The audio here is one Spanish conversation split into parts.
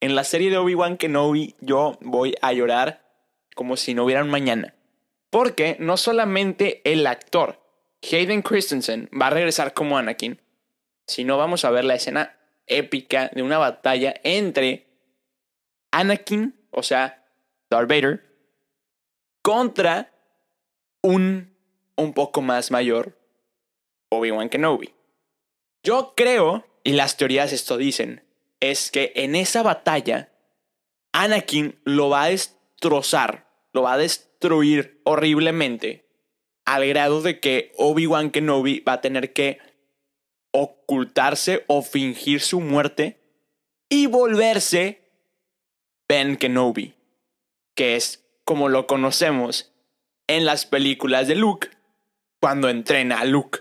En la serie de Obi-Wan Kenobi yo voy a llorar como si no hubiera un mañana. Porque no solamente el actor Hayden Christensen va a regresar como Anakin, sino vamos a ver la escena épica de una batalla entre Anakin, o sea, Darth Vader, contra un un poco más mayor Obi-Wan Kenobi. Yo creo, y las teorías esto dicen, es que en esa batalla Anakin lo va a destrozar, lo va a destruir horriblemente, al grado de que Obi-Wan Kenobi va a tener que ocultarse o fingir su muerte y volverse Ben Kenobi, que es como lo conocemos en las películas de Luke cuando entrena a Luke.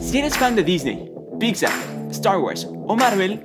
Si eres fan de Disney, Pixar, Star Wars o Marvel,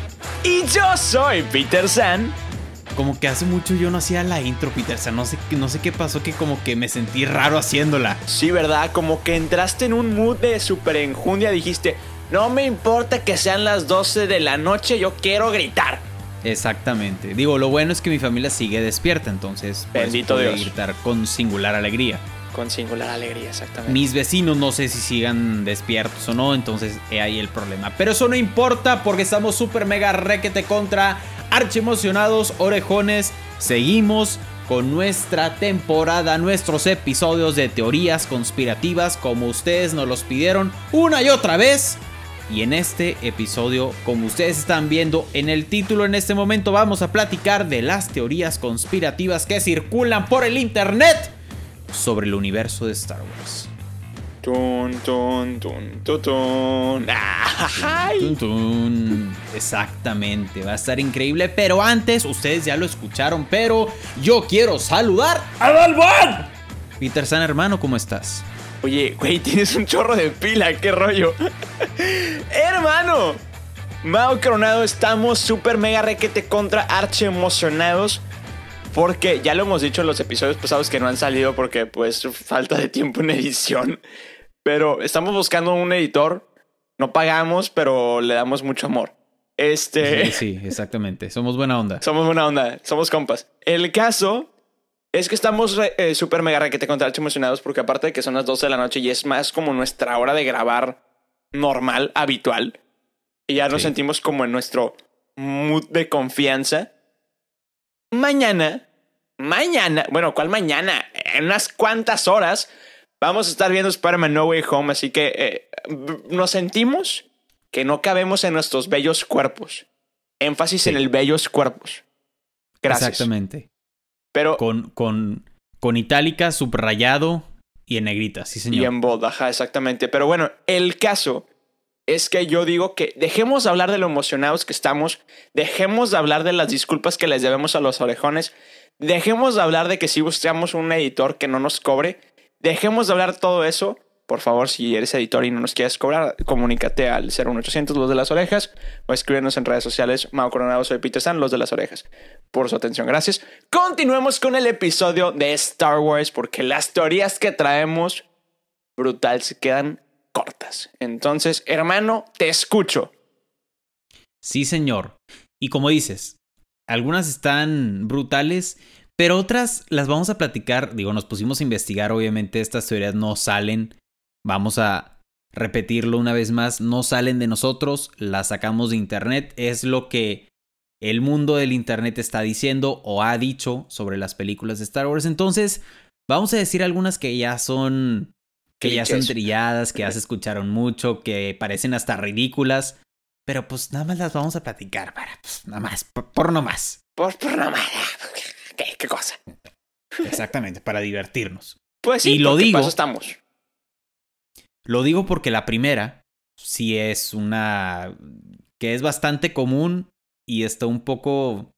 y yo soy Peter San. Como que hace mucho yo no hacía la intro, Peter San. No sé, no sé qué pasó, que como que me sentí raro haciéndola. Sí, ¿verdad? Como que entraste en un mood de super enjundia. Dijiste, no me importa que sean las 12 de la noche, yo quiero gritar. Exactamente. Digo, lo bueno es que mi familia sigue despierta, entonces pues, Bendito Dios. gritar con singular alegría. Con singular alegría, exactamente. Mis vecinos no sé si sigan despiertos o no, entonces he ahí el problema. Pero eso no importa porque estamos súper mega requete contra archi emocionados, orejones. Seguimos con nuestra temporada, nuestros episodios de teorías conspirativas como ustedes nos los pidieron una y otra vez. Y en este episodio, como ustedes están viendo en el título en este momento, vamos a platicar de las teorías conspirativas que circulan por el internet sobre el universo de Star Wars. Tun, tun, tun, tun, tun. Exactamente, va a estar increíble. Pero antes, ustedes ya lo escucharon, pero yo quiero saludar a Dalvan. Peter San, hermano, ¿cómo estás? Oye, güey, tienes un chorro de pila, qué rollo. Hermano, Mao Coronado, estamos súper mega requete contra arche emocionados porque ya lo hemos dicho en los episodios pasados que no han salido porque pues falta de tiempo en edición. Pero estamos buscando un editor. No pagamos, pero le damos mucho amor. Este. Sí, sí, exactamente. Somos buena onda. Somos buena onda. Somos compas. El caso es que estamos eh, súper mega requete contra emocionados porque aparte de que son las 12 de la noche y es más como nuestra hora de grabar normal, habitual. Y ya nos sentimos como en nuestro mood de confianza mañana, mañana, bueno, ¿cuál mañana? En unas cuantas horas vamos a estar viendo Spider-Man No Way Home, así que eh, nos sentimos que no cabemos en nuestros bellos cuerpos. Énfasis en el bellos cuerpos. Gracias. Exactamente. Pero con, con, con itálica, subrayado y en negrita, sí señor. Y en bold, ajá, exactamente. Pero bueno, el caso es que yo digo que dejemos de hablar de lo emocionados que estamos, dejemos de hablar de las disculpas que les debemos a los orejones, dejemos de hablar de que si buscamos un editor que no nos cobre, dejemos de hablar todo eso. Por favor, si eres editor y no nos quieres cobrar, comunícate al 01800 Los de las Orejas o escríbenos en redes sociales. Mao Coronado, soy Peter San, Los de las Orejas. Por su atención, gracias. Continuemos con el episodio de Star Wars porque las teorías que traemos brutal se quedan cortas. Entonces, hermano, te escucho. Sí, señor. Y como dices, algunas están brutales, pero otras las vamos a platicar. Digo, nos pusimos a investigar, obviamente estas teorías no salen. Vamos a repetirlo una vez más, no salen de nosotros, las sacamos de internet. Es lo que el mundo del internet está diciendo o ha dicho sobre las películas de Star Wars. Entonces, vamos a decir algunas que ya son que ya son trilladas, que ya se escucharon mucho, que parecen hasta ridículas. Pero pues nada más las vamos a platicar, para, pues nada más, por, por no más. Por, por no más. ¿Qué, ¿Qué, cosa? Exactamente, para divertirnos. Pues sí, y lo digo. estamos. Lo digo porque la primera sí es una que es bastante común y está un poco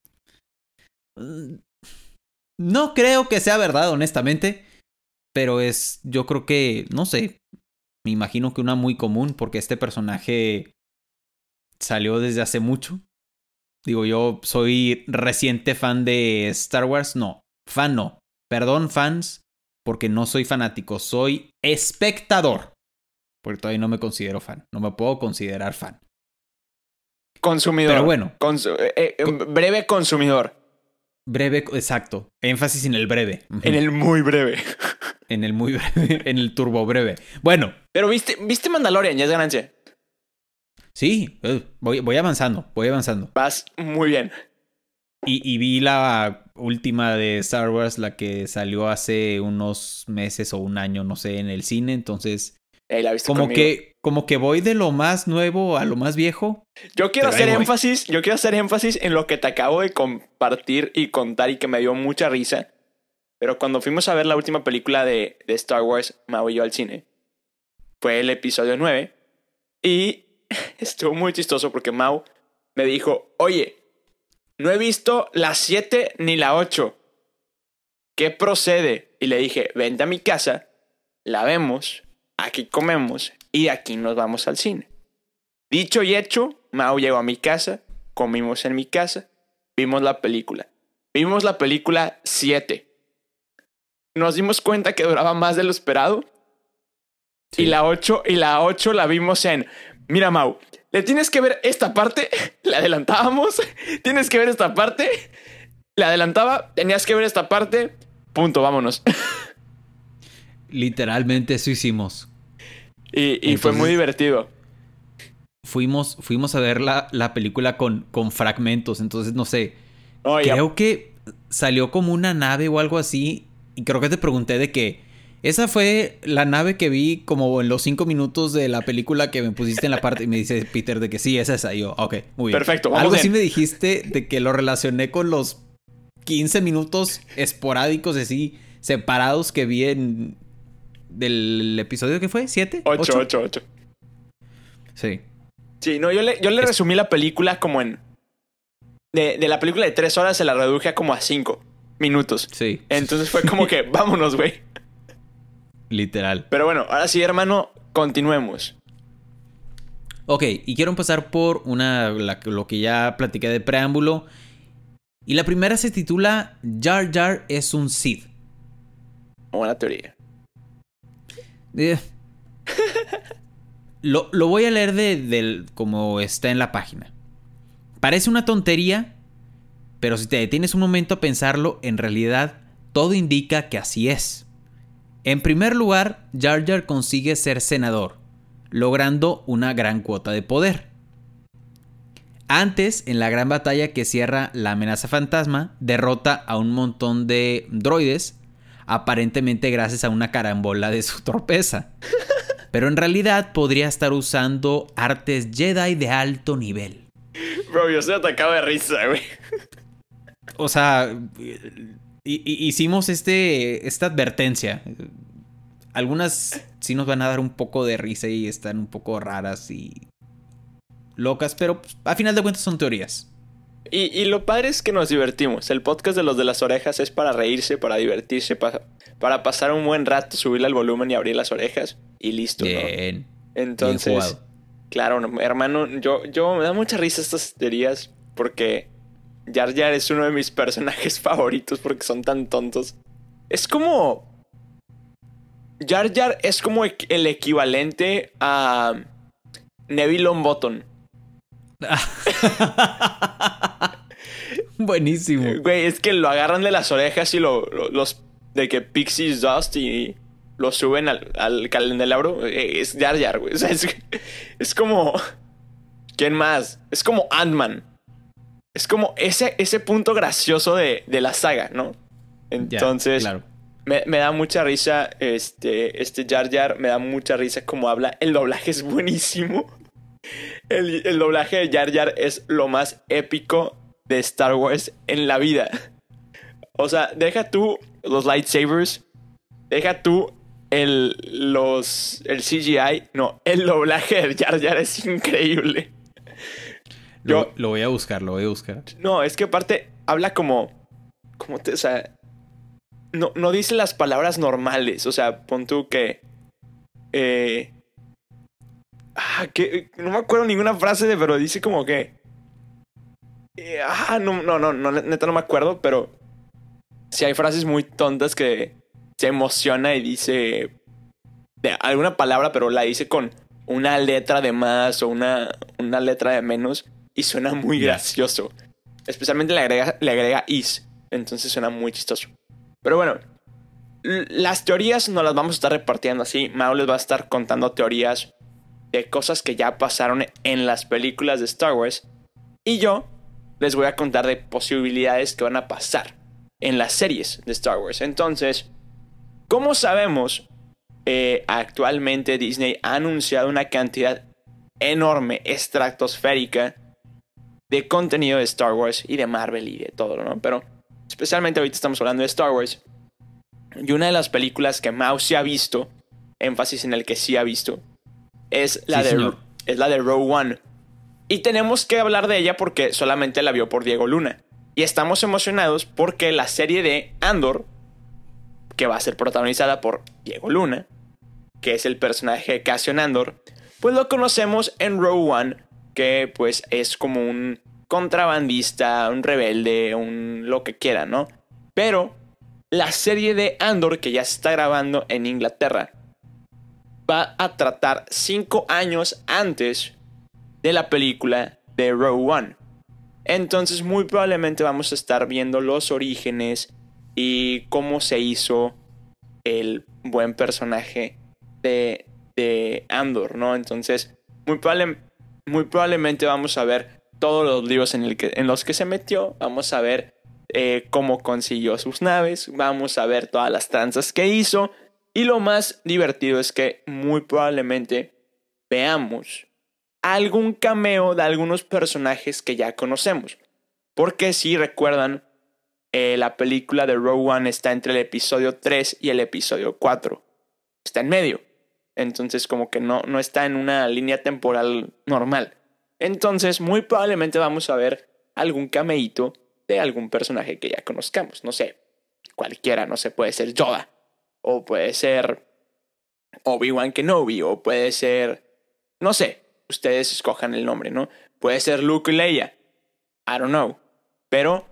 mm, no creo que sea verdad, honestamente. Pero es, yo creo que, no sé, me imagino que una muy común porque este personaje salió desde hace mucho. Digo, yo soy reciente fan de Star Wars. No, fan no. Perdón, fans, porque no soy fanático. Soy espectador. Porque todavía no me considero fan. No me puedo considerar fan. Consumidor. Pero bueno. Eh, eh, breve consumidor. Breve, exacto. Énfasis en el breve. En el muy breve. En el muy breve. En el turbo breve. Bueno. Pero viste, viste Mandalorian, ya es ganancia. Sí, eh, voy, voy avanzando, voy avanzando. Vas muy bien. Y, y, vi la última de Star Wars, la que salió hace unos meses o un año, no sé, en el cine. Entonces, como que como que voy de lo más nuevo a lo más viejo. Yo quiero hacer énfasis, yo quiero hacer énfasis en lo que te acabo de compartir y contar y que me dio mucha risa. Pero cuando fuimos a ver la última película de, Star Wars, Mau y yo al cine, fue el episodio 9. Y estuvo muy chistoso porque Mau me dijo, oye, no he visto la 7 ni la 8. ¿Qué procede? Y le dije, vente a mi casa, la vemos, aquí comemos y aquí nos vamos al cine. Dicho y hecho, Mau llegó a mi casa, comimos en mi casa, vimos la película. Vimos la película 7. Nos dimos cuenta que duraba más de lo esperado. Y la 8 y la 8 la vimos en Mira, Mau, le tienes que ver esta parte, la adelantábamos, tienes que ver esta parte, la adelantaba, tenías que ver esta parte, punto, vámonos. Literalmente eso hicimos. Y, fue muy divertido. Fuimos, fuimos a ver la, la película con, con fragmentos, entonces no sé. creo que salió como una nave o algo así, y creo que te pregunté de que esa fue la nave que vi como en los cinco minutos de la película que me pusiste en la parte y me dice Peter de que sí, es esa. Y yo, ok, muy bien. Perfecto, vamos Algo así me dijiste de que lo relacioné con los 15 minutos esporádicos así separados que vi en del episodio que fue, ¿siete? Ocho, ocho, ocho. Sí. Sí, no, yo le, yo le resumí la película como en... De, de la película de tres horas se la reduje a como a cinco minutos. Sí. Entonces fue como que, vámonos, güey. Literal. Pero bueno, ahora sí, hermano, continuemos. Ok, y quiero empezar por una, lo que ya platiqué de preámbulo. Y la primera se titula Jar Jar es un Sith. Buena teoría. Eh. lo, lo, voy a leer de, como está en la página. Parece una tontería, pero si te detienes un momento a pensarlo, en realidad todo indica que así es. En primer lugar, Jar Jar consigue ser senador, logrando una gran cuota de poder. Antes, en la gran batalla que cierra la amenaza fantasma, derrota a un montón de droides, aparentemente gracias a una carambola de su torpeza. Pero en realidad podría estar usando artes Jedi de alto nivel. Bro, yo se atacaba de risa, güey. O sea, hicimos este, esta advertencia. Algunas sí nos van a dar un poco de risa y están un poco raras y locas, pero pues, a final de cuentas son teorías. Y, lo padre es que nos divertimos. El podcast de los de las orejas es para reírse, para divertirse, para, para pasar un buen rato, subirle al volumen y abrir las orejas y listo. Bien. Entonces, claro, hermano, yo, yo me da mucha risa estas teorías porque Jar Jar es uno de mis personajes favoritos porque son tan tontos. Es como. Jar Jar es como el equivalente a Neville Longbottom. Buenísimo. Güey, es que lo agarran de las orejas y lo, los. de que Pixies Dust y lo suben al, al candelabro. Eh, es Jar Jar, güey. O sea, es, es como. ¿Quién más? Es como Ant-Man es como ese, ese punto gracioso de, la saga, ¿no? Entonces, me, da mucha risa este, este Jar Jar, me da mucha risa como habla. El doblaje es buenísimo. El, el doblaje de Jar Jar es lo más épico de Star Wars en la vida. O sea, deja tú los lightsabers, deja tú el, los, el CGI, no, el doblaje de Jar Jar es increíble. Yo, lo, voy a buscar, lo voy a buscar. No, es que aparte habla como. ¿Cómo te.? O sea. No, no dice las palabras normales. O sea, pon tú que. Eh. Ah, que. No me acuerdo ninguna frase de, pero dice como que. Eh, ah, no, no, no, no, neta no me acuerdo, pero. Si hay frases muy tontas que se emociona y dice. De alguna palabra, pero la dice con una letra de más o una, una letra de menos y suena muy gracioso. Especialmente le agrega, le agrega is, entonces suena muy chistoso. Pero bueno, las teorías no las vamos a estar repartiendo así. Mao les va a estar contando teorías de cosas que ya pasaron en las películas de Star Wars. Y yo les voy a contar de posibilidades que van a pasar en las series de Star Wars. Entonces, ¿cómo sabemos eh, actualmente Disney ha anunciado una cantidad enorme, estratosférica, de contenido de Star Wars y de Marvel y de todo, ¿no? Pero especialmente ahorita estamos hablando de Star Wars. Y una de las películas que Mouse sí ha visto, énfasis en el que sí ha visto, es la, de, es la de Row One. Y tenemos que hablar de ella porque solamente la vio por Diego Luna. Y estamos emocionados porque la serie de Andor, que va a ser protagonizada por Diego Luna, que es el personaje de Cassian Andor, pues lo conocemos en Row One, que pues es como un contrabandista, un rebelde, un lo que quiera, ¿no? Pero la serie de Andor, que ya se está grabando en Inglaterra, va a tratar cinco años antes de la película de Row One. Entonces muy probablemente vamos a estar viendo los orígenes y cómo se hizo el buen personaje de, Andor, ¿no? Entonces, muy, muy probablemente vamos a ver todos los libros en, los que se metió, vamos a ver eh, cómo consiguió sus naves, vamos a ver todas las tranzas que hizo, y lo más divertido es que muy probablemente veamos algún cameo de algunos personajes que ya conocemos. Porque si recuerdan, eh, la película de Rogue One está entre el episodio 3 y el episodio 4. Está en medio. Entonces como que no, no está en una línea temporal normal. Entonces muy probablemente vamos a ver algún cameíto de algún personaje que ya conozcamos. No sé, cualquiera, no sé, puede ser Yoda. O puede ser Obi-Wan Kenobi. O puede ser, no sé, ustedes escojan el nombre, ¿no? Puede ser Luke y Leia. I don't know. Pero...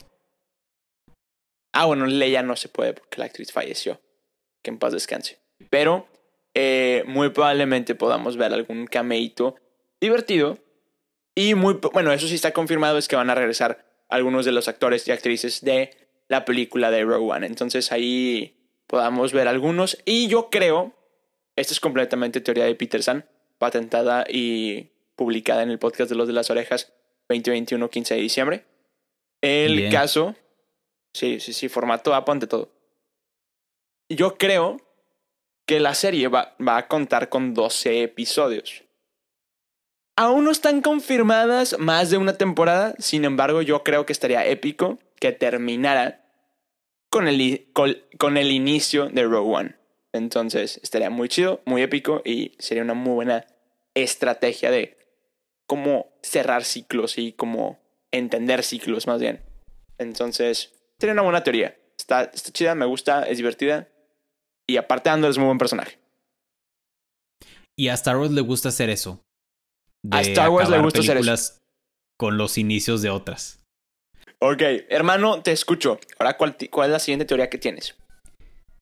Ah, bueno, Leia no se puede porque la actriz falleció. Que en paz descanse. Pero eh, muy probablemente podamos ver algún cameito divertido. Y muy, bueno, eso sí está confirmado, es que van a regresar algunos de los actores y actrices de la película de Rogue One. Entonces ahí podamos ver algunos. Y yo creo, esta es completamente teoría de Peterson, patentada y publicada en el podcast de los de las orejas 2021, 15 de diciembre. El caso, sí, sí, sí, formato Apo ante todo. Yo creo que la serie va, a contar con 12 episodios. Aún no están confirmadas más de una temporada, sin embargo yo creo que estaría épico que terminara con el, con, el inicio de Rogue One. Entonces estaría muy chido, muy épico y sería una muy buena estrategia de cómo cerrar ciclos y cómo entender ciclos más bien. Entonces, sería una buena teoría. Está, está chida, me gusta, es divertida. Y aparte Andor es muy buen personaje. Y a Star Wars le gusta hacer eso. a Star Wars le gusta hacer eso. Con los inicios de otras. Ok, hermano, te escucho. Ahora, ¿cuál, cuál es la siguiente teoría que tienes?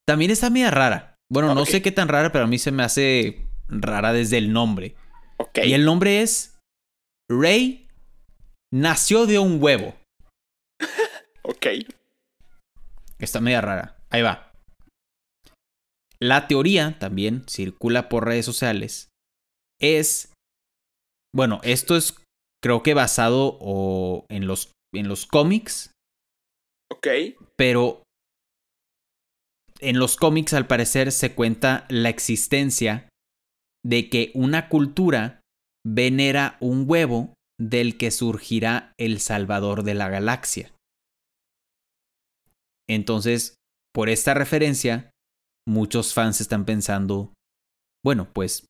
También está media rara. Bueno, no sé qué tan rara, pero a mí se me hace rara desde el nombre. Ok. Y el nombre es Rey nació de un huevo. ok. Está media rara. Ahí va. La teoría también circula por redes sociales. Es, bueno, esto es creo que basado o en los, en los cómics. Ok. Pero en los cómics al parecer se cuenta la existencia de que una cultura venera un huevo del que surgirá el salvador de la galaxia. Entonces, por esta referencia, muchos fans están pensando, bueno, pues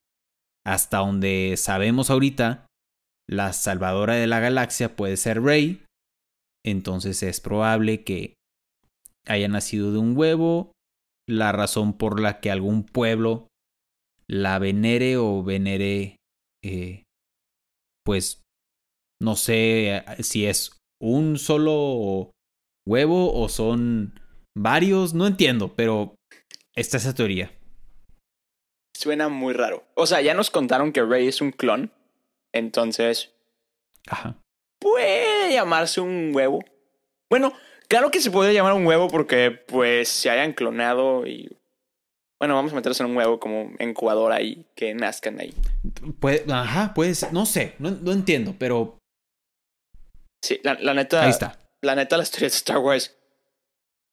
hasta donde sabemos ahorita, la salvadora de la galaxia puede ser Rey, entonces es probable que haya nacido de un huevo, la razón por la que algún pueblo la venere o venere, eh, pues no sé eh, si es un solo huevo o son varios, no entiendo, pero esta es esa teoría. Suena muy raro. O sea, ya nos contaron que Rey es un clon, entonces... Ajá. Puede llamarse un huevo. Bueno, claro que se puede llamar un huevo porque pues se hayan clonado y bueno, vamos a meterlos en un huevo como incubadora y que nazcan ahí. Puede, ajá, puede ser. No sé, no, no entiendo, pero. Sí, la, la, neta. Ahí está. La neta, la historia de Star Wars.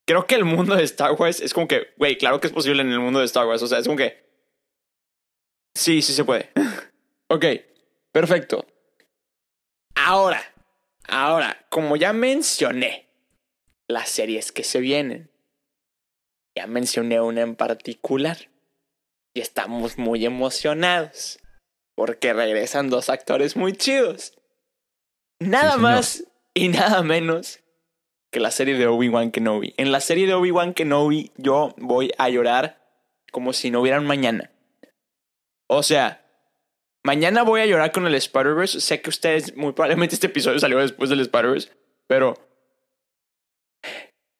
Creo que el mundo de Star Wars es como que, güey, claro que es posible en el mundo de Star Wars. O sea, es como que. Sí, sí se puede. ok, perfecto. Ahora, ahora, como ya mencioné, las series que se vienen. Ya mencioné una en particular. Y estamos muy emocionados. Porque regresan dos actores muy chidos. Nada Sí, más y nada menos que la serie de Obi-Wan Kenobi. En la serie de Obi-Wan Kenobi yo voy a llorar como si no hubiera un mañana. O sea, mañana voy a llorar con el Spider-Verse. Sé que ustedes, muy probablemente este episodio salió después del Spider-Verse, pero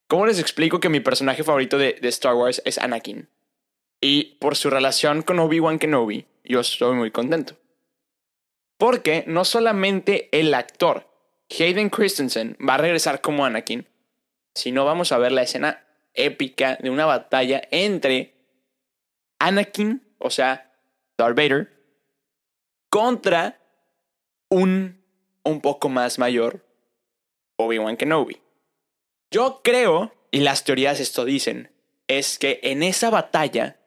¿Cómo les explico que mi personaje favorito de, de, Star Wars es Anakin? Y por su relación con Obi-Wan Kenobi, yo estoy muy contento. Porque no solamente el actor Hayden Christensen va a regresar como Anakin, sino vamos a ver la escena épica de una batalla entre Anakin, o sea, Darth Vader, contra un un poco más mayor Obi-Wan Kenobi. Yo creo, y las teorías esto dicen, es que en esa batalla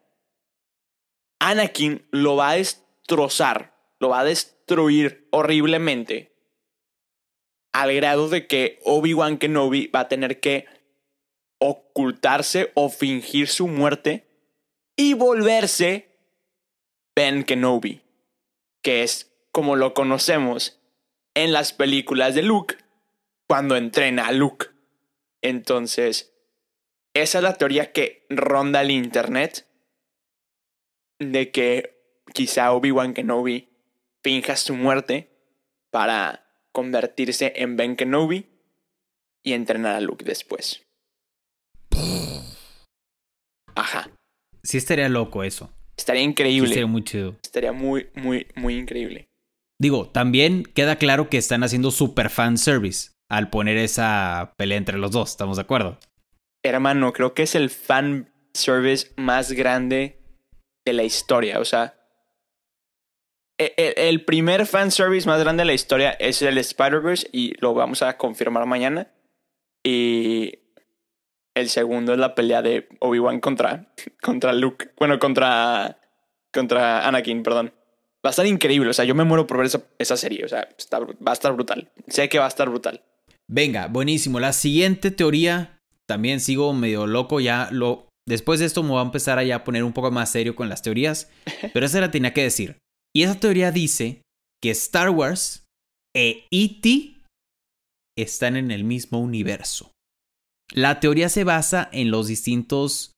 Anakin lo va a destrozar, lo va a destruir horriblemente, al grado de que Obi-Wan Kenobi va a tener que ocultarse o fingir su muerte y volverse Ben Kenobi, que es como lo conocemos en las películas de Luke cuando entrena a Luke. Entonces, esa es la teoría que ronda el internet de que quizá Obi-Wan Kenobi finja su muerte para convertirse en Ben Kenobi y entrenar a Luke después. Ajá. Sí estaría loco eso. Estaría increíble. Sí estaría muy chido. Estaría muy, muy, muy increíble. Digo, también queda claro que están haciendo super fan service al poner esa pelea entre los dos, ¿estamos de acuerdo? Hermano, creo que es el fan service más grande de la historia. O sea, el, el primer fan service más grande de la historia es el Spider-Verse y lo vamos a confirmar mañana. Y el segundo es la pelea de Obi-Wan contra, contra Luke. Bueno, contra, contra Anakin, perdón. Va a estar increíble. O sea, yo me muero por ver esa, esa serie. O sea, está, va a estar brutal. Sé que va a estar brutal. Venga, buenísimo. La siguiente teoría, también sigo medio loco, ya lo... Después de esto me voy a empezar a ya poner un poco más serio con las teorías, pero esa la tenía que decir. Y esa teoría dice que Star Wars e E.T. están en el mismo universo. La teoría se basa en los distintos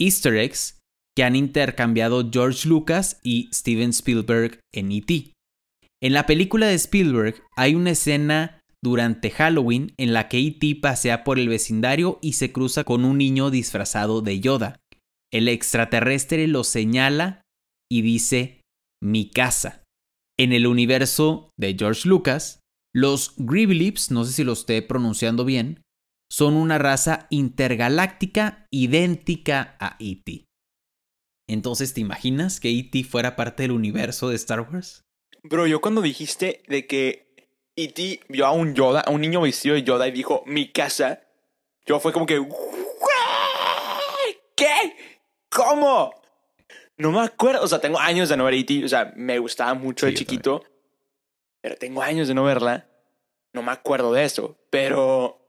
easter eggs que han intercambiado George Lucas y Steven Spielberg en E.T. En la película de Spielberg hay una escena durante Halloween en la que E.T. pasea por el vecindario y se cruza con un niño disfrazado de Yoda. El extraterrestre lo señala y dice mi casa. En el universo de George Lucas, los Gribbleeps, no sé si lo esté pronunciando bien, son una raza intergaláctica idéntica a E.T. Entonces, ¿te imaginas que E.T. fuera parte del universo de Star Wars? Bro, yo cuando dijiste de que E.T. vio a un Yoda, a un niño vestido de Yoda y dijo, mi casa. Yo fue como que, ¿qué? ¿Cómo? No me acuerdo, o sea, tengo años de no ver E.T., o sea, me gustaba mucho Sí, de chiquito, pero tengo años de no verla. No me acuerdo de eso, pero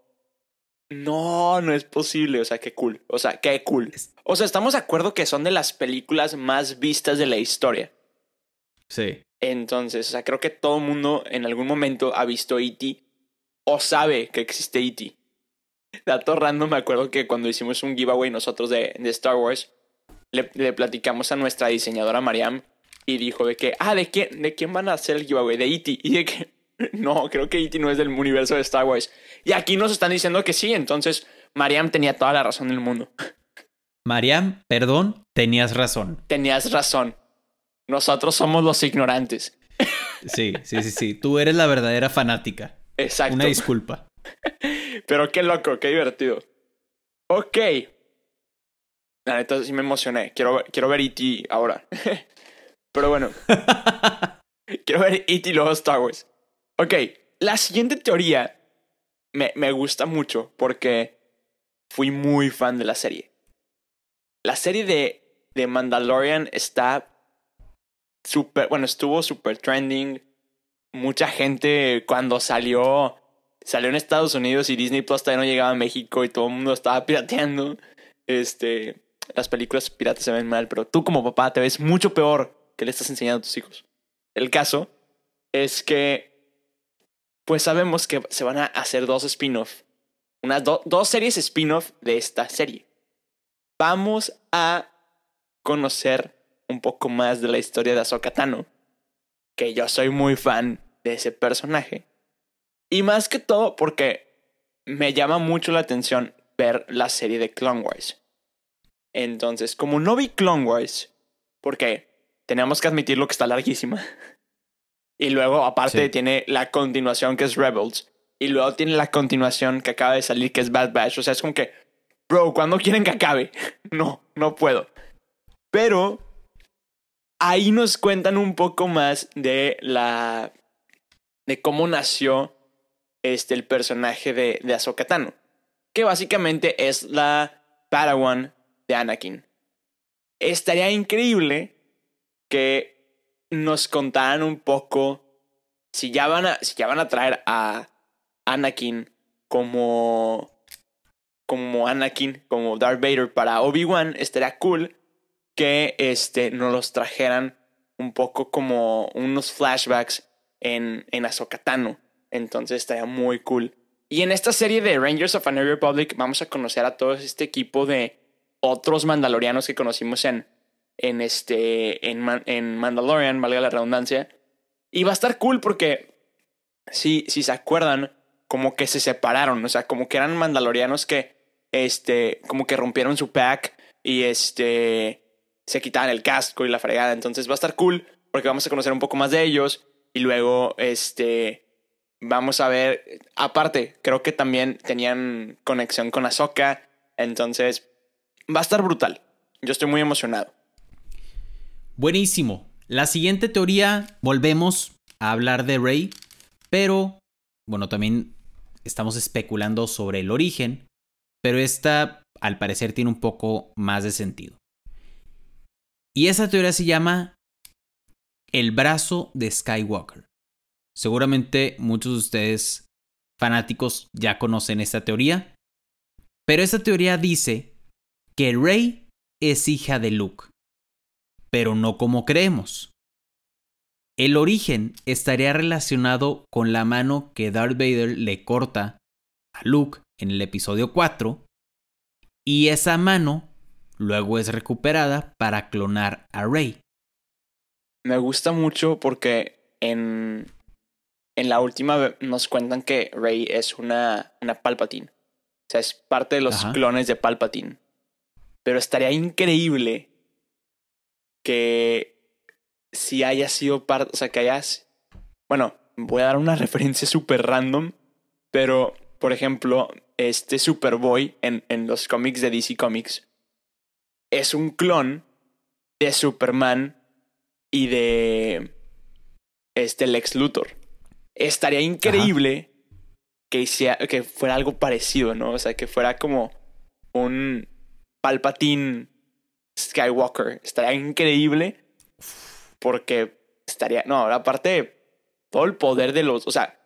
no, no es posible, o sea, qué cool, o sea, qué cool. O sea, estamos de acuerdo que son de las películas más vistas de la historia. Sí. Entonces, o sea, creo que todo el mundo en algún momento ha visto E.T. o sabe que existe E.T. dato random, me acuerdo que cuando hicimos un giveaway nosotros de, de Star Wars, le, le, platicamos a nuestra diseñadora Mariam y dijo de que, ah, ¿de quién, ¿de quién van a hacer el giveaway? De E.T. Y de que, no, creo que E.T. no es del universo de Star Wars. Y aquí nos están diciendo que sí, entonces Mariam tenía toda la razón del mundo. Mariam, perdón, tenías razón. Tenías razón. Nosotros somos los ignorantes. Sí, sí, sí, sí. Tú eres la verdadera fanática. Exacto. Una disculpa. Pero qué loco, qué divertido. Ok. La neta sí me emocioné. Quiero, quiero ver E.T. ahora. Pero bueno. quiero ver E.T. luego Star Wars. Ok. La siguiente teoría me, me gusta mucho porque fui muy fan de la serie. La serie de, de Mandalorian está súper, bueno, estuvo súper trending. Mucha gente cuando salió, salió en Estados Unidos y Disney Plus todavía no llegaba a México y todo el mundo estaba pirateando. Este, las películas piratas se ven mal, pero tú como papá te ves mucho peor que le estás enseñando a tus hijos. El caso es que, pues sabemos que se van a hacer dos spin-off, unas dos series spin-off de esta serie. Vamos a conocer un poco más de la historia de Ahsoka Tano, que yo soy muy fan de ese personaje. Y más que todo porque me llama mucho la atención ver la serie de Clone Wars. Entonces, como no vi Clone Wars, porque tenemos que admitir lo que está larguísima. y luego, aparte, sí. tiene la continuación que es Rebels. Y luego tiene la continuación que acaba de salir que es Bad Batch. O sea, es como que, bro, ¿cuándo quieren que acabe? no, no puedo. Pero ahí nos cuentan un poco más de la. de cómo nació este, el personaje de, de Ahsoka Tano. Que básicamente es la Padawan de Anakin. Estaría increíble que nos contaran un poco si ya van a, si ya van a traer a Anakin como como Anakin, como Darth Vader para Obi-Wan, estaría cool que este, nos los trajeran un poco como unos flashbacks en, en Ahsoka Tano. Entonces estaría muy cool. Y en esta serie de Rangers of a New Republic vamos a conocer a todo este equipo de otros mandalorianos que conocimos en, en, este, en, en Mandalorian, valga la redundancia. Y va a estar cool porque, si, si se acuerdan, como que se separaron, o sea, como que eran mandalorianos que, este, como que rompieron su pack y este, se quitaban el casco y la fregada. Entonces va a estar cool porque vamos a conocer un poco más de ellos y luego, este, vamos a ver, aparte, creo que también tenían conexión con Ahsoka, entonces va a estar brutal. Yo estoy muy emocionado. Buenísimo. La siguiente teoría, volvemos a hablar de Rey, pero bueno, también estamos especulando sobre el origen, pero esta al parecer tiene un poco más de sentido. Y esa teoría se llama el brazo de Skywalker. Seguramente muchos de ustedes fanáticos ya conocen esta teoría, pero esta teoría dice que Rey es hija de Luke, pero no como creemos. El origen estaría relacionado con la mano que Darth Vader le corta a Luke en el episodio 4, y esa mano luego es recuperada para clonar a Rey. Me gusta mucho porque en, en la última nos cuentan que Rey es una, una Palpatine. O sea, es parte de los Ajá. clones de Palpatine. Pero estaría increíble que si haya sido parte, o sea, que hayas... Bueno, voy a dar una referencia súper random, pero, por ejemplo, este Superboy en, en los cómics de DC Comics es un clon de Superman y de este Lex Luthor. Estaría increíble que, hiciera, que fuera algo parecido, ¿no? O sea, que fuera como un Palpatine Skywalker. Estaría increíble porque estaría, no, aparte todo el poder de los, o sea,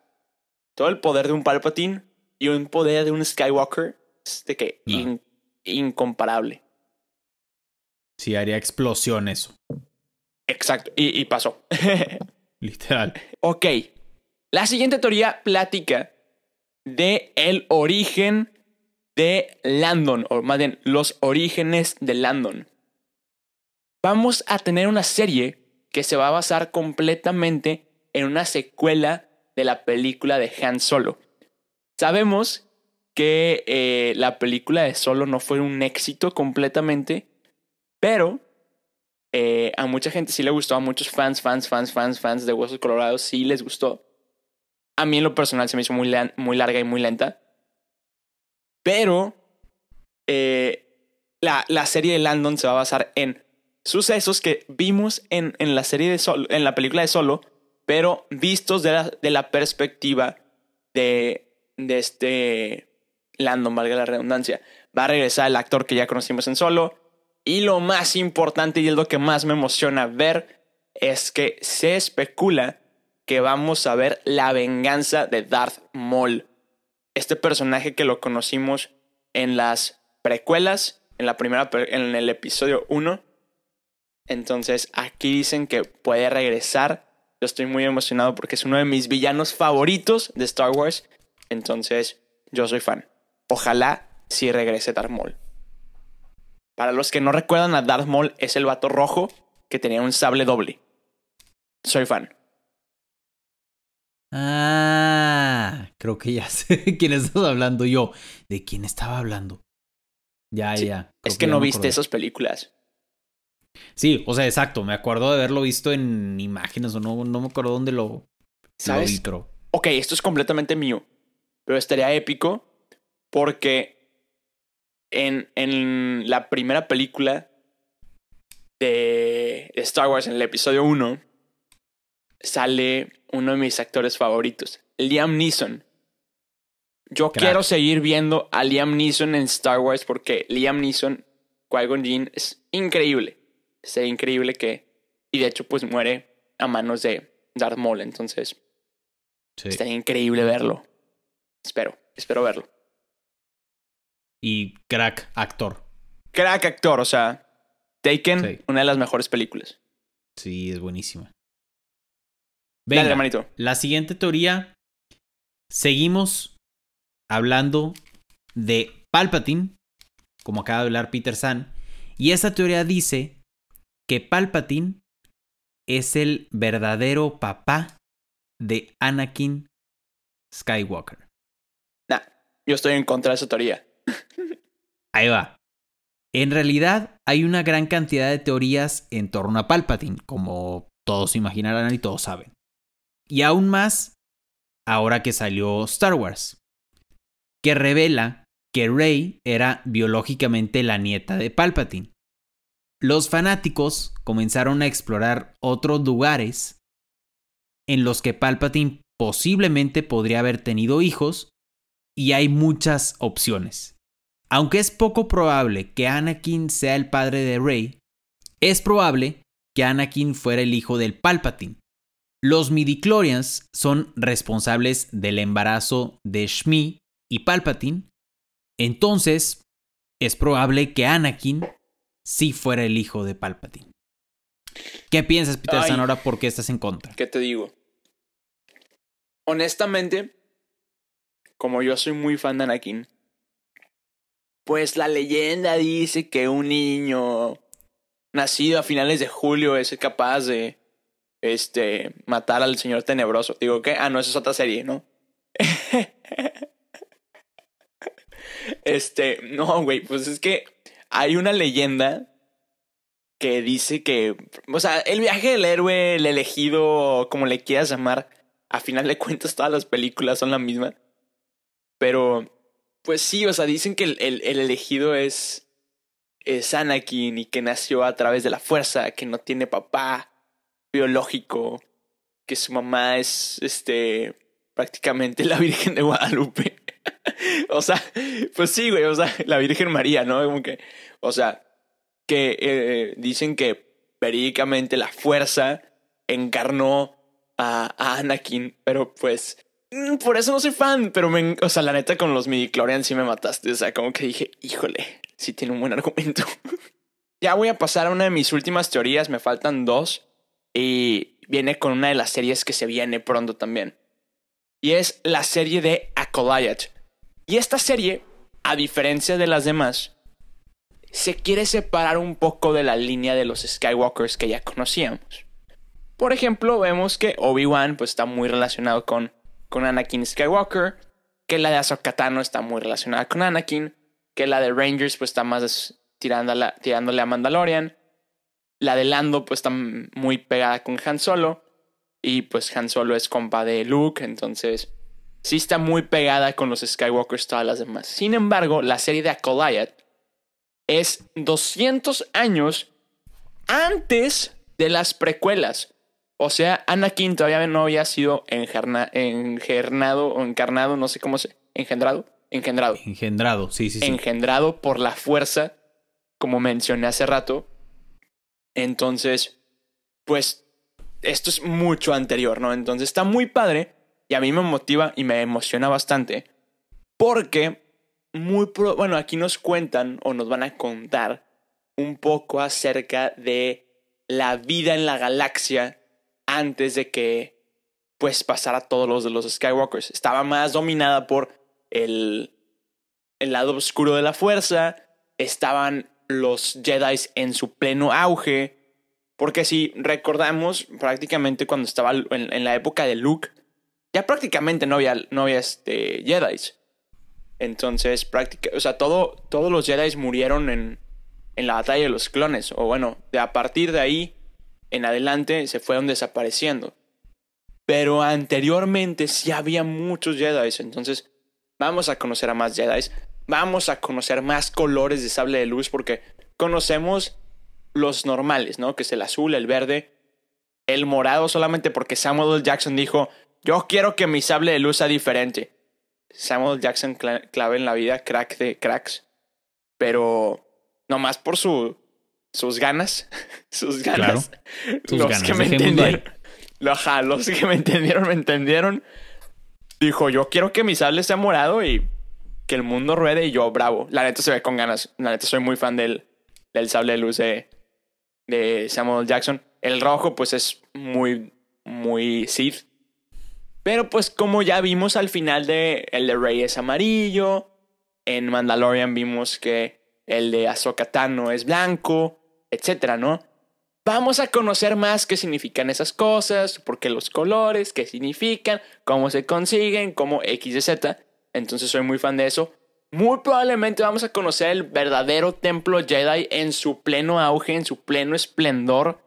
todo el poder de un Palpatine y un poder de un Skywalker es de que no. in, incomparable. Sí, haría explosión eso. Exacto, y, y pasó. Literal. Ok. La siguiente teoría plática de el origen de Landon, o más bien los orígenes de Landon. Vamos a tener una serie que se va a basar completamente en una secuela de la película de Han Solo. Sabemos que eh, la película de Solo no fue un éxito completamente, pero eh, a mucha gente sí le gustó, a muchos fans, fans, fans, fans, fans de Huesos Colorados sí les gustó. A mí en lo personal se me hizo muy, muy larga y muy lenta. Pero eh, la, la, serie de Landon se va a basar en sucesos que vimos en, en la serie de Solo, en la película de Solo, pero vistos de la, de la perspectiva de, de este Landon, valga la redundancia. Va a regresar el actor que ya conocimos en Solo. Y lo más importante y es lo que más me emociona ver es que se especula que vamos a ver la venganza de Darth Maul. Este personaje que lo conocimos en las precuelas, en la primera en el episodio 1. Entonces, aquí dicen que puede regresar. Yo estoy muy emocionado porque es uno de mis villanos favoritos de Star Wars. Entonces, yo soy fan. Ojalá si regrese Darth Maul. Para los que no recuerdan a Darth Maul, es el vato rojo que tenía un sable doble. Soy fan. Ah, creo que ya sé quién estás hablando yo. ¿De quién estaba hablando? Ya, ya. Es que, no viste esas películas. Sí, o sea, exacto. Me acuerdo de haberlo visto en imágenes o no, no me acuerdo dónde lo, ¿Sabes? Ok, esto es completamente mío. Pero estaría épico porque en, en la primera película de Star Wars, en el episodio 1, sale uno de mis actores favoritos, Liam Neeson. Yo quiero seguir viendo a Liam Neeson en Star Wars porque Liam Neeson, Qui-Gon Jinn, es increíble. Es increíble que... Y de hecho, pues muere a manos de Darth Maul, entonces... Sí. Estaría increíble verlo. Espero, espero verlo. Y crack actor. Crack actor, o sea, Taken, una de las mejores películas. Sí, es buenísima. Venga, La siguiente teoría, seguimos hablando de Palpatine, como acaba de hablar Peter San, y esta teoría dice que Palpatine es el verdadero papá de Anakin Skywalker. Nah, yo estoy en contra de esa teoría. Ahí va. En realidad hay una gran cantidad de teorías en torno a Palpatine, como todos imaginarán y todos saben. Y aún más ahora que salió Star Wars, que revela que Rey era biológicamente la nieta de Palpatine. Los fanáticos comenzaron a explorar otros lugares en los que Palpatine posiblemente podría haber tenido hijos y hay muchas opciones. Aunque es poco probable que Anakin sea el padre de Rey, es probable que Anakin fuera el hijo del Palpatine. Los midichlorians son responsables del embarazo de Shmi y Palpatine, entonces es probable que Anakin sí fuera el hijo de Palpatine. ¿Qué piensas, Peter San, ahora por qué estás en contra? ¿Qué te digo? Honestamente, como yo soy muy fan de Anakin, pues la leyenda dice que un niño nacido a finales de julio es capaz de este, matar al señor tenebroso. Digo, ¿qué? Ah, no, esa es otra serie, ¿no? este, no, güey, pues es que hay una leyenda que dice que, o sea, el viaje del héroe, el elegido, como le quieras llamar, a final de cuentas todas las películas son la misma. Pero, pues sí, o sea, dicen que el, el, el elegido es, es Anakin y que nació a través de la fuerza, que no tiene papá biológico, que su mamá es este prácticamente la Virgen de Guadalupe. o sea, pues sí, güey, o sea, la Virgen María, ¿no? Como que, o sea, que eh, dicen que verídicamente la fuerza encarnó a, a, Anakin, pero pues mm, por eso no soy fan, pero me, o sea, la neta con los midichlorians sí me mataste, o sea, como que dije, híjole, sí tiene un buen argumento. ya voy a pasar a una de mis últimas teorías, me faltan dos. Y viene con una de las series que se viene pronto también. Y es la serie de Acolyte. Y esta serie a diferencia de las demás, se quiere separar un poco de la línea de los Skywalkers que ya conocíamos. Por ejemplo, vemos que Obi-Wan pues, está muy relacionado con, con Anakin Skywalker, que la de Ahsoka Tano está muy relacionada con Anakin, que la de Rangers pues está más tirándole, tirándole a Mandalorian, la de Lando pues está muy pegada con Han Solo, y pues Han Solo es compa de Luke, entonces sí está muy pegada con los Skywalkers todas las demás. Sin embargo, la serie de Acolyte es 200 años antes de las precuelas. O sea, Anakin todavía no había sido engendrado o encarnado, no sé cómo se... Engendrado. Engendrado. Engendrado, sí, sí, sí. Engendrado por la fuerza, como mencioné hace rato. Entonces, pues, esto es mucho anterior, ¿no? Entonces está muy padre y a mí me motiva y me emociona bastante. Porque, muy bueno, aquí nos cuentan o nos van a contar un poco acerca de la vida en la galaxia antes de que pues pasara todos los de los Skywalkers. Estaba más dominada por el, el lado oscuro de la fuerza, estaban los Jedi en su pleno auge, porque si recordamos prácticamente cuando estaba en, la época de Luke, ya prácticamente no había, no había este, Jedi. Entonces, prácticamente, o sea, todo, todos los Jedi murieron en, en la batalla de los clones, o bueno, de a partir de ahí en adelante se fueron desapareciendo. Pero anteriormente sí había muchos Jedi, entonces vamos a conocer a más Jedi, vamos a conocer más colores de sable de luz porque conocemos los normales, ¿no? Que es el azul, el verde, el morado solamente porque Samuel Jackson dijo, yo quiero que mi sable de luz sea diferente. Samuel Jackson clave en la vida, crack de cracks, pero nomás por su sus ganas, sus ganas. los que me entendieron. Ajá, los que me entendieron, me entendieron. Dijo, yo quiero que mi sable sea morado y que el mundo ruede y yo, bravo. La neta se ve con ganas. La neta soy muy fan del, del sable de luz de, de Samuel Jackson. El rojo pues es muy, muy Sith. Pero pues como ya vimos al final de el de Rey es amarillo. En Mandalorian vimos que el de Ahsoka Tano es blanco etcétera, ¿no? Vamos a conocer más qué significan esas cosas, por qué los colores, qué significan, cómo se consiguen, cómo X y Z. Entonces soy muy fan de eso. Muy probablemente vamos a conocer el verdadero templo Jedi en su pleno auge, en su pleno esplendor.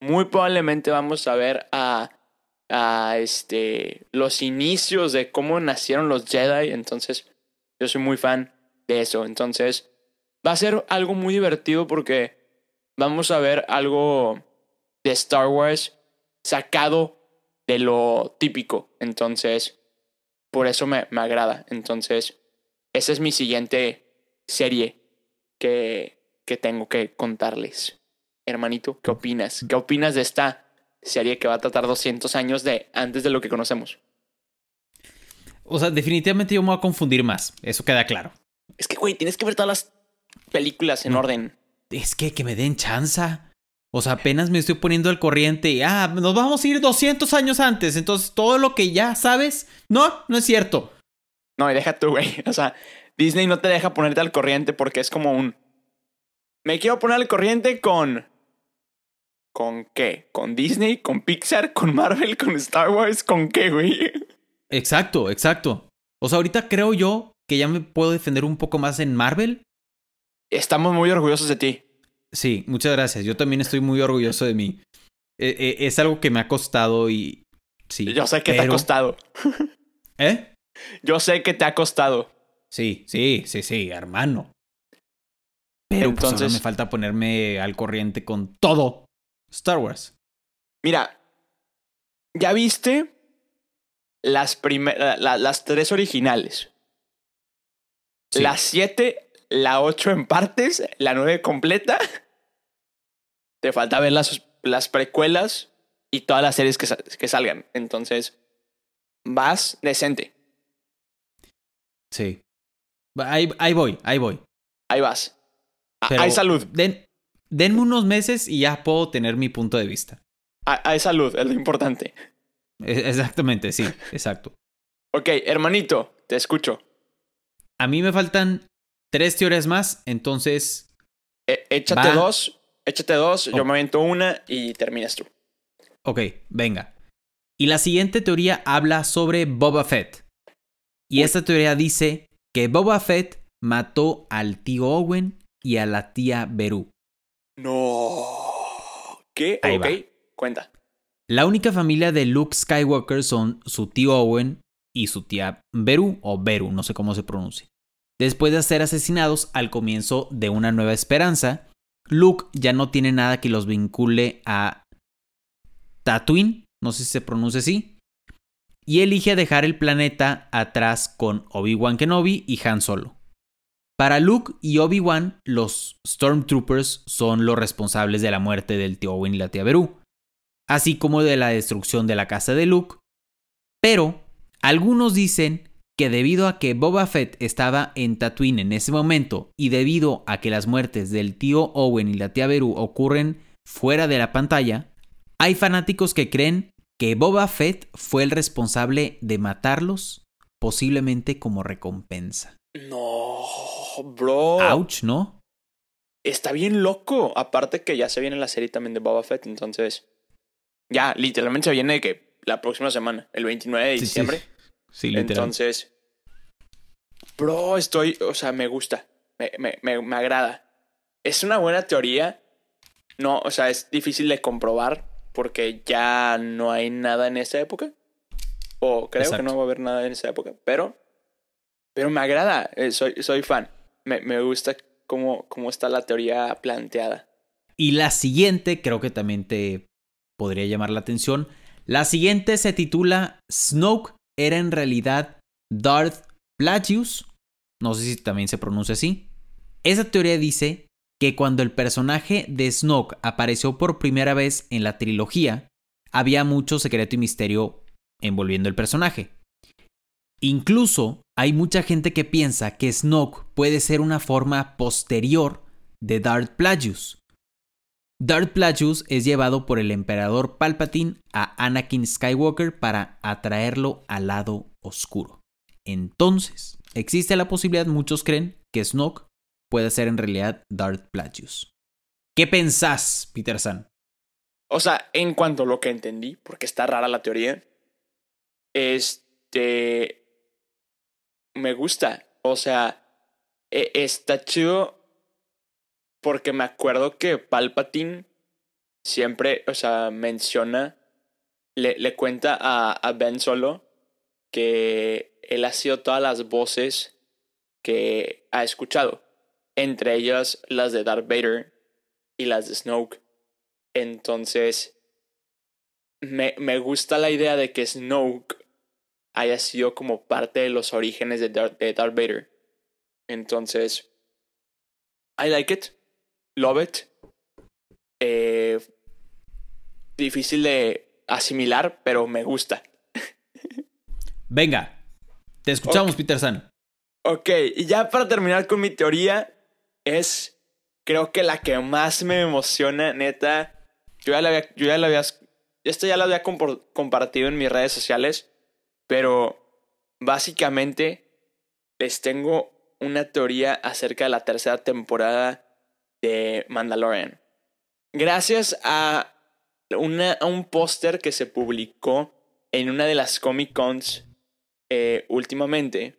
Muy probablemente vamos a ver a, a este, los inicios de cómo nacieron los Jedi. Entonces, yo soy muy fan de eso. Entonces, va a ser algo muy divertido porque vamos a ver algo de Star Wars sacado de lo típico. Entonces, por eso me, me agrada. Entonces, esa es mi siguiente serie que, que tengo que contarles. Hermanito, ¿qué opinas? ¿Qué opinas de esta serie que va a tratar 200 años de antes de lo que conocemos? O sea, definitivamente yo me voy a confundir más. Eso queda claro. Es que, güey, tienes que ver todas las películas en orden es que, que me den chanza. O sea, apenas me estoy poniendo al corriente y, ah, nos vamos a ir 200 años antes. Entonces, todo lo que ya sabes, no, no es cierto. No, y deja tú, güey. O sea, Disney no te deja ponerte al corriente porque es como un... Me quiero poner al corriente con... ¿Con qué? ¿Con Disney? ¿Con Pixar? ¿Con Marvel? ¿Con Star Wars? ¿Con qué, güey? Exacto, exacto. O sea, ahorita creo yo que ya me puedo defender un poco más en Marvel Estamos muy orgullosos de ti. Sí, muchas gracias. Yo también estoy muy orgulloso de mí. E, e, es algo que me ha costado y... Sí, Yo sé que te ha costado. ¿Eh? Yo sé que te ha costado. Sí, sí, sí, sí, hermano. Pero pues, Entonces, me falta ponerme al corriente con todo Star Wars. Mira, ¿ya viste las, las tres originales? Las siete la 8 en partes, la 9 completa. Te falta ver las, las precuelas y todas las series que, que salgan. Entonces, vas decente. Sí. Ahí, ahí voy, ahí voy. Ahí vas. hay salud. Den, denme unos meses y ya puedo tener mi punto de vista. Hay salud, es lo importante. E, exactamente, sí, exacto. ok, hermanito, te escucho. A mí me faltan tres teorías más, entonces. Eh, échate dos, échate dos, yo me avento una y terminas tú. Ok, venga. Y la siguiente teoría habla sobre Boba Fett. Y esta teoría dice que Boba Fett mató al tío Owen y a la tía Beru. No. ¿Qué? ok, cuenta. La única familia de Luke Skywalker son su tío Owen y su tía Beru, o Beru, no sé cómo se pronuncia. Después de ser asesinados al comienzo de una nueva esperanza, Luke ya no tiene nada que los vincule a Tatooine, no sé si se pronuncia así, y elige dejar el planeta atrás con Obi-Wan Kenobi y Han Solo. Para Luke y Obi-Wan, los Stormtroopers son los responsables de la muerte del tío Owen y la tía Beru, así como de la destrucción de la casa de Luke. Pero algunos dicen que debido a que Boba Fett estaba en Tatooine en ese momento y debido a que las muertes del tío Owen y la tía Beru ocurren fuera de la pantalla, hay fanáticos que creen que Boba Fett fue el responsable de matarlos, posiblemente como recompensa. No, bro. Ouch, ¿no? Está bien loco. Aparte que ya se viene la serie también de Boba Fett, entonces. Ya, literalmente se viene de que la próxima semana, el 29 de diciembre. Sí, Entonces. Bro, estoy. O sea, me gusta. Me, me, me, me agrada. Es una buena teoría. No, o sea, es difícil de comprobar porque ya no hay nada en esa época. O creo que no va a haber nada en esa época. Pero pero me agrada, eh, soy, soy fan. Me, me gusta cómo, cómo está la teoría planteada. Y la siguiente, creo que también te podría llamar la atención. La siguiente se titula Snoke era en realidad Darth Plagueis. No sé si también se pronuncia así. Esa teoría dice que cuando el personaje de Snoke apareció por primera vez en la trilogía, había mucho secreto y misterio envolviendo el personaje. Incluso hay mucha gente que piensa que Snoke puede ser una forma posterior de Darth Plagueis. Darth Plagueis es llevado por el emperador Palpatine a Anakin Skywalker para atraerlo al lado oscuro. Entonces, existe la posibilidad, muchos creen, que Snoke puede ser en realidad Darth Plagueis. ¿Qué pensás, Peter San? O sea, en cuanto a lo que entendí, porque está rara la teoría, este me gusta. O sea, e, está chido porque me acuerdo que Palpatine siempre, o sea, menciona, le, le cuenta a, a Ben Solo que él ha sido todas las voces que ha escuchado, entre ellas las de Darth Vader y las de Snoke. Entonces, me, me gusta la idea de que Snoke haya sido como parte de los orígenes de Darth, Vader. Entonces, I like it, love it. Eh, difícil de asimilar, pero me gusta. Venga, te escuchamos, Peter San. Ok, y ya para terminar con mi teoría, es creo que la que más me emociona, neta. Yo ya la había, yo ya la había, esto ya lo había compartido en mis redes sociales. Pero básicamente les tengo una teoría acerca de la tercera temporada de Mandalorian. Gracias a, una, a un póster que se publicó en una de las Comic Cons eh, últimamente,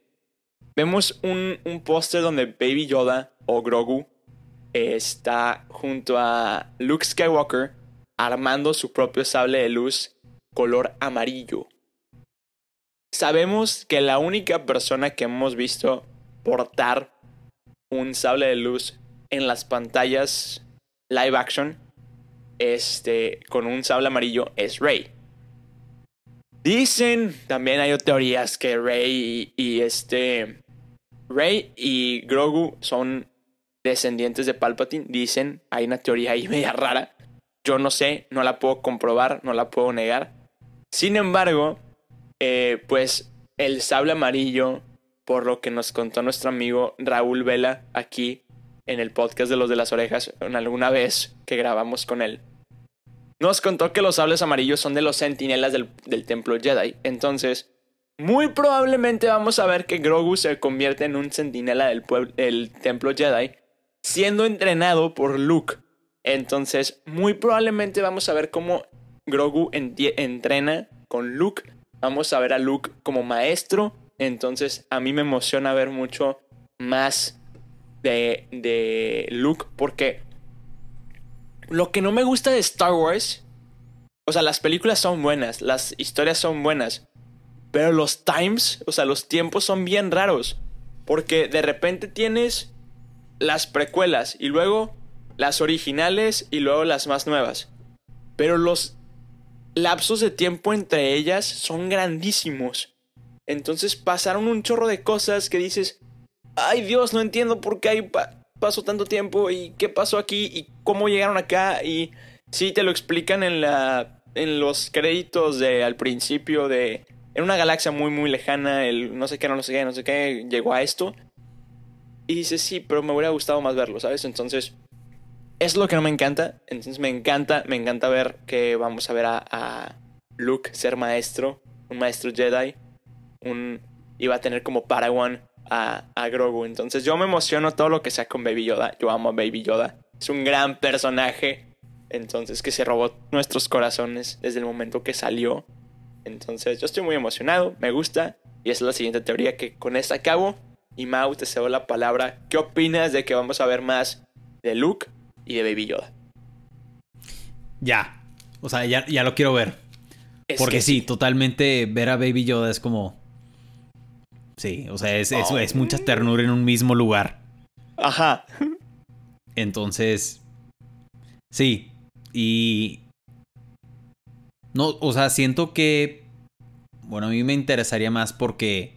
vemos un, un póster donde Baby Yoda o Grogu está junto a Luke Skywalker armando su propio sable de luz color amarillo. Sabemos que la única persona que hemos visto portar un sable de luz en las pantallas live action este con un sable amarillo es Rey. Dicen, también hay teorías que Rey y, este Rey y Grogu son descendientes de Palpatine. Dicen, hay una teoría ahí media rara. Yo no sé, no la puedo comprobar, no la puedo negar. Sin embargo, eh, pues el sable amarillo, por lo que nos contó nuestro amigo Raúl Vela aquí en el podcast de los de las orejas, en alguna vez que grabamos con él, nos contó que los sables amarillos son de los centinelas del, del templo Jedi. Entonces, muy probablemente vamos a ver que Grogu se convierte en un centinela del el templo Jedi, siendo entrenado por Luke. Entonces, muy probablemente vamos a ver cómo Grogu entrena con Luke. Vamos a ver a Luke como maestro. Entonces, a mí me emociona ver mucho más de, de Luke porque lo que no me gusta de Star Wars, o sea, las películas son buenas, las historias son buenas, pero los times, o sea, los tiempos son bien raros. Porque de repente tienes las precuelas y luego las originales y luego las más nuevas. Pero los lapsos de tiempo entre ellas son grandísimos. Entonces pasaron un chorro de cosas que dices, ay Dios, no entiendo por qué pasó tanto tiempo y qué pasó aquí y cómo llegaron acá. Y sí te lo explican en la en los créditos de al principio de en una galaxia muy muy lejana el no sé qué no sé qué no sé qué llegó a esto. Y dices sí pero me hubiera gustado más verlo sabes entonces es lo que no me encanta. Entonces me encanta me encanta ver que vamos a ver a, a Luke ser maestro un maestro Jedi un iba a tener como Paragon a, Grogu. Entonces yo me emociono todo lo que sea con Baby Yoda. Yo amo a Baby Yoda. Es un gran personaje. Entonces que se robó nuestros corazones desde el momento que salió. Entonces yo estoy muy emocionado, me gusta. Y esa es la siguiente teoría que con esta acabo. Y Mau, te cedo la palabra. ¿Qué opinas de que vamos a ver más de Luke y de Baby Yoda? Ya. O sea, ya, ya lo quiero ver. Porque sí, totalmente ver a Baby Yoda es como Sí, o sea, es, es, mucha ternura en un mismo lugar. Ajá. Entonces, sí. Y... No, o sea, siento que... Bueno, a mí me interesaría más porque...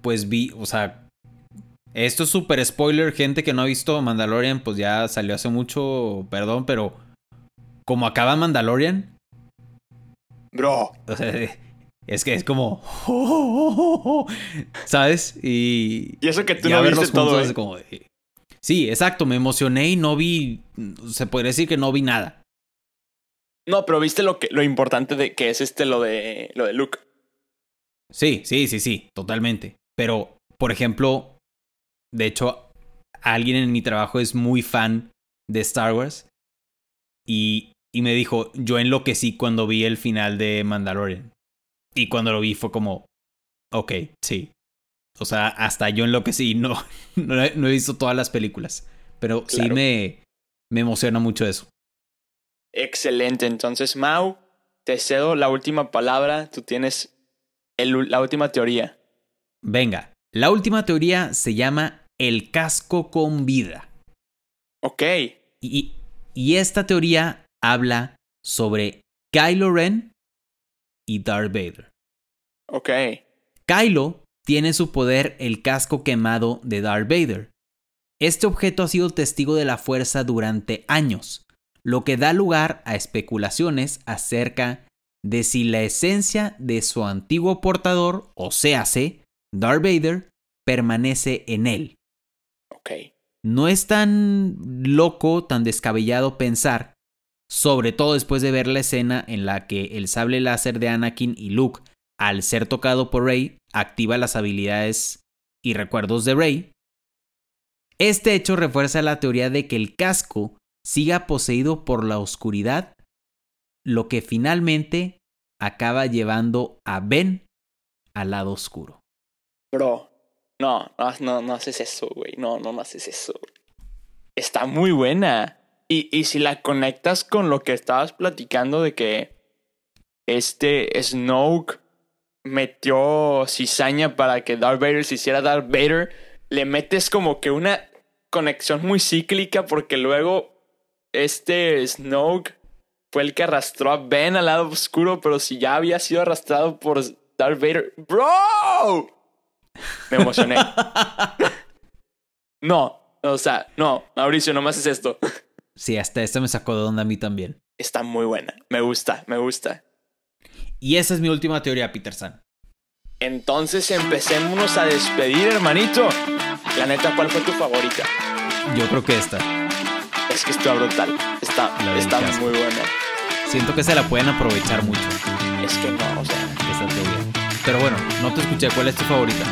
Pues vi, o sea... Esto es súper spoiler, gente que no ha visto Mandalorian, pues ya salió hace mucho, perdón, pero... Como acaba Mandalorian... Bro. O sea, es que es como. ¿Sabes? Y. Y eso que tú no viste todo. Es como, sí, exacto. Me emocioné y no vi. Se podría decir que no vi nada. No, pero viste lo que lo importante de que es este lo de lo de Luke. Sí, sí, sí, sí, totalmente. Pero, por ejemplo, de hecho, alguien en mi trabajo es muy fan de Star Wars. Y, y me dijo, yo enloquecí cuando vi el final de Mandalorian. Y cuando lo vi fue como, ok, sí. O sea, hasta yo en lo que sí, no, no, he visto todas las películas. Pero sí me, me emociona mucho eso. Excelente. Entonces, Mau, te cedo la última palabra. Tú tienes la última teoría. Venga, la última teoría se llama el casco con vida. Ok. Y, y esta teoría habla sobre Kylo Ren y Darth Vader. Ok. Kylo tiene su poder el casco quemado de Darth Vader. Este objeto ha sido testigo de la fuerza durante años, lo que da lugar a especulaciones acerca de si la esencia de su antiguo portador, o sea, Darth Vader, permanece en él. Ok. No es tan loco, tan descabellado pensar sobre todo después de ver la escena en la que el sable láser de Anakin y Luke, al ser tocado por Rey, activa las habilidades y recuerdos de Rey. Este hecho refuerza la teoría de que el casco siga poseído por la oscuridad, lo que finalmente acaba llevando a Ben al lado oscuro. Bro, no, no, haces eso, güey. No, no haces eso. Está muy buena. Y, y si la conectas con lo que estabas platicando de que este Snoke metió cizaña para que Darth Vader se hiciera Darth Vader, le metes como que una conexión muy cíclica porque luego este Snoke fue el que arrastró a Ben al lado oscuro, pero si ya había sido arrastrado por Darth Vader, bro, me emocioné. no, o sea, no, Mauricio, no más es esto. Sí, hasta esta me sacó de onda a mí también. Está muy buena. Me gusta, me gusta. Y esa es mi última teoría, Peter San. Entonces empecémonos a despedir, hermanito. La neta, ¿cuál fue tu favorita? Yo creo que esta. Es que está brutal. Está, está muy buena. Siento que se la pueden aprovechar mucho. Es que no, o sea. Esta teoría. Pero bueno, no te escuché. ¿Cuál es tu favorita?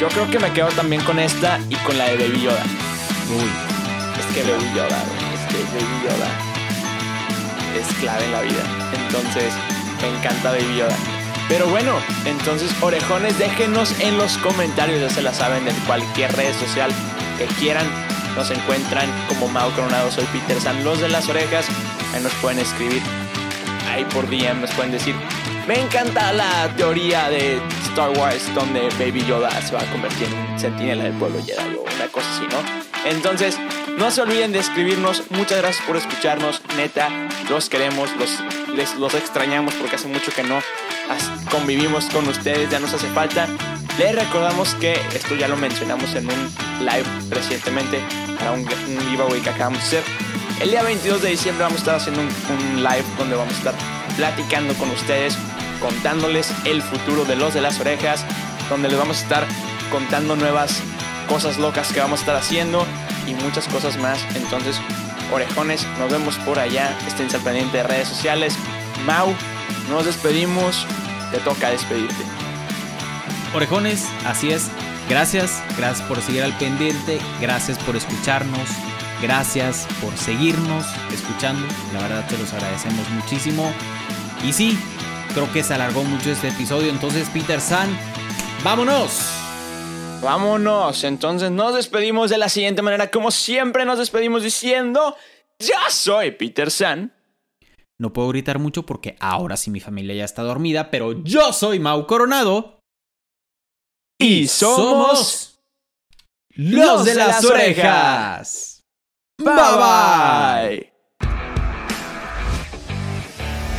Yo creo que me quedo también con esta y con la de Baby Yoda. Uy. Es que Baby Yoda, que Baby Yoda es clave en la vida. Entonces, me encanta Baby Yoda. Pero bueno, entonces, orejones, déjenos en los comentarios, ya se la saben, en cualquier red social que quieran. Nos encuentran como Mau Coronado, soy Peter San, los de las orejas. Ahí nos pueden escribir, ahí por DM nos pueden decir. Me encanta la teoría de Star Wars donde Baby Yoda se va a convertir en un sentinela del pueblo Jedi o una cosa así, ¿no? Entonces, no se olviden de escribirnos. Muchas gracias por escucharnos. Neta, los queremos, los, les, los extrañamos porque hace mucho que no convivimos con ustedes, ya nos hace falta. Les recordamos que esto ya lo mencionamos en un live recientemente para un, un giveaway que acabamos de hacer. El día 22 de diciembre vamos a estar haciendo un, un live donde vamos a estar platicando con ustedes, contándoles el futuro de los de las orejas, donde les vamos a estar contando nuevas cosas locas que vamos a estar haciendo y muchas cosas más. Entonces, orejones, nos vemos por allá. Estén al pendiente de redes sociales. Mau, nos despedimos. Te toca despedirte. Orejones, así es. Gracias, gracias por seguir al pendiente, gracias por escucharnos, gracias por seguirnos escuchando. La verdad te los agradecemos muchísimo. Y sí, creo que se alargó mucho este episodio, entonces Peter San, vámonos. Vámonos. Entonces nos despedimos de la siguiente manera. Como siempre nos despedimos diciendo, ya soy Peter San. No puedo gritar mucho porque ahora sí mi familia ya está dormida, pero yo soy Mau Coronado. Y somos los de las orejas. Bye bye.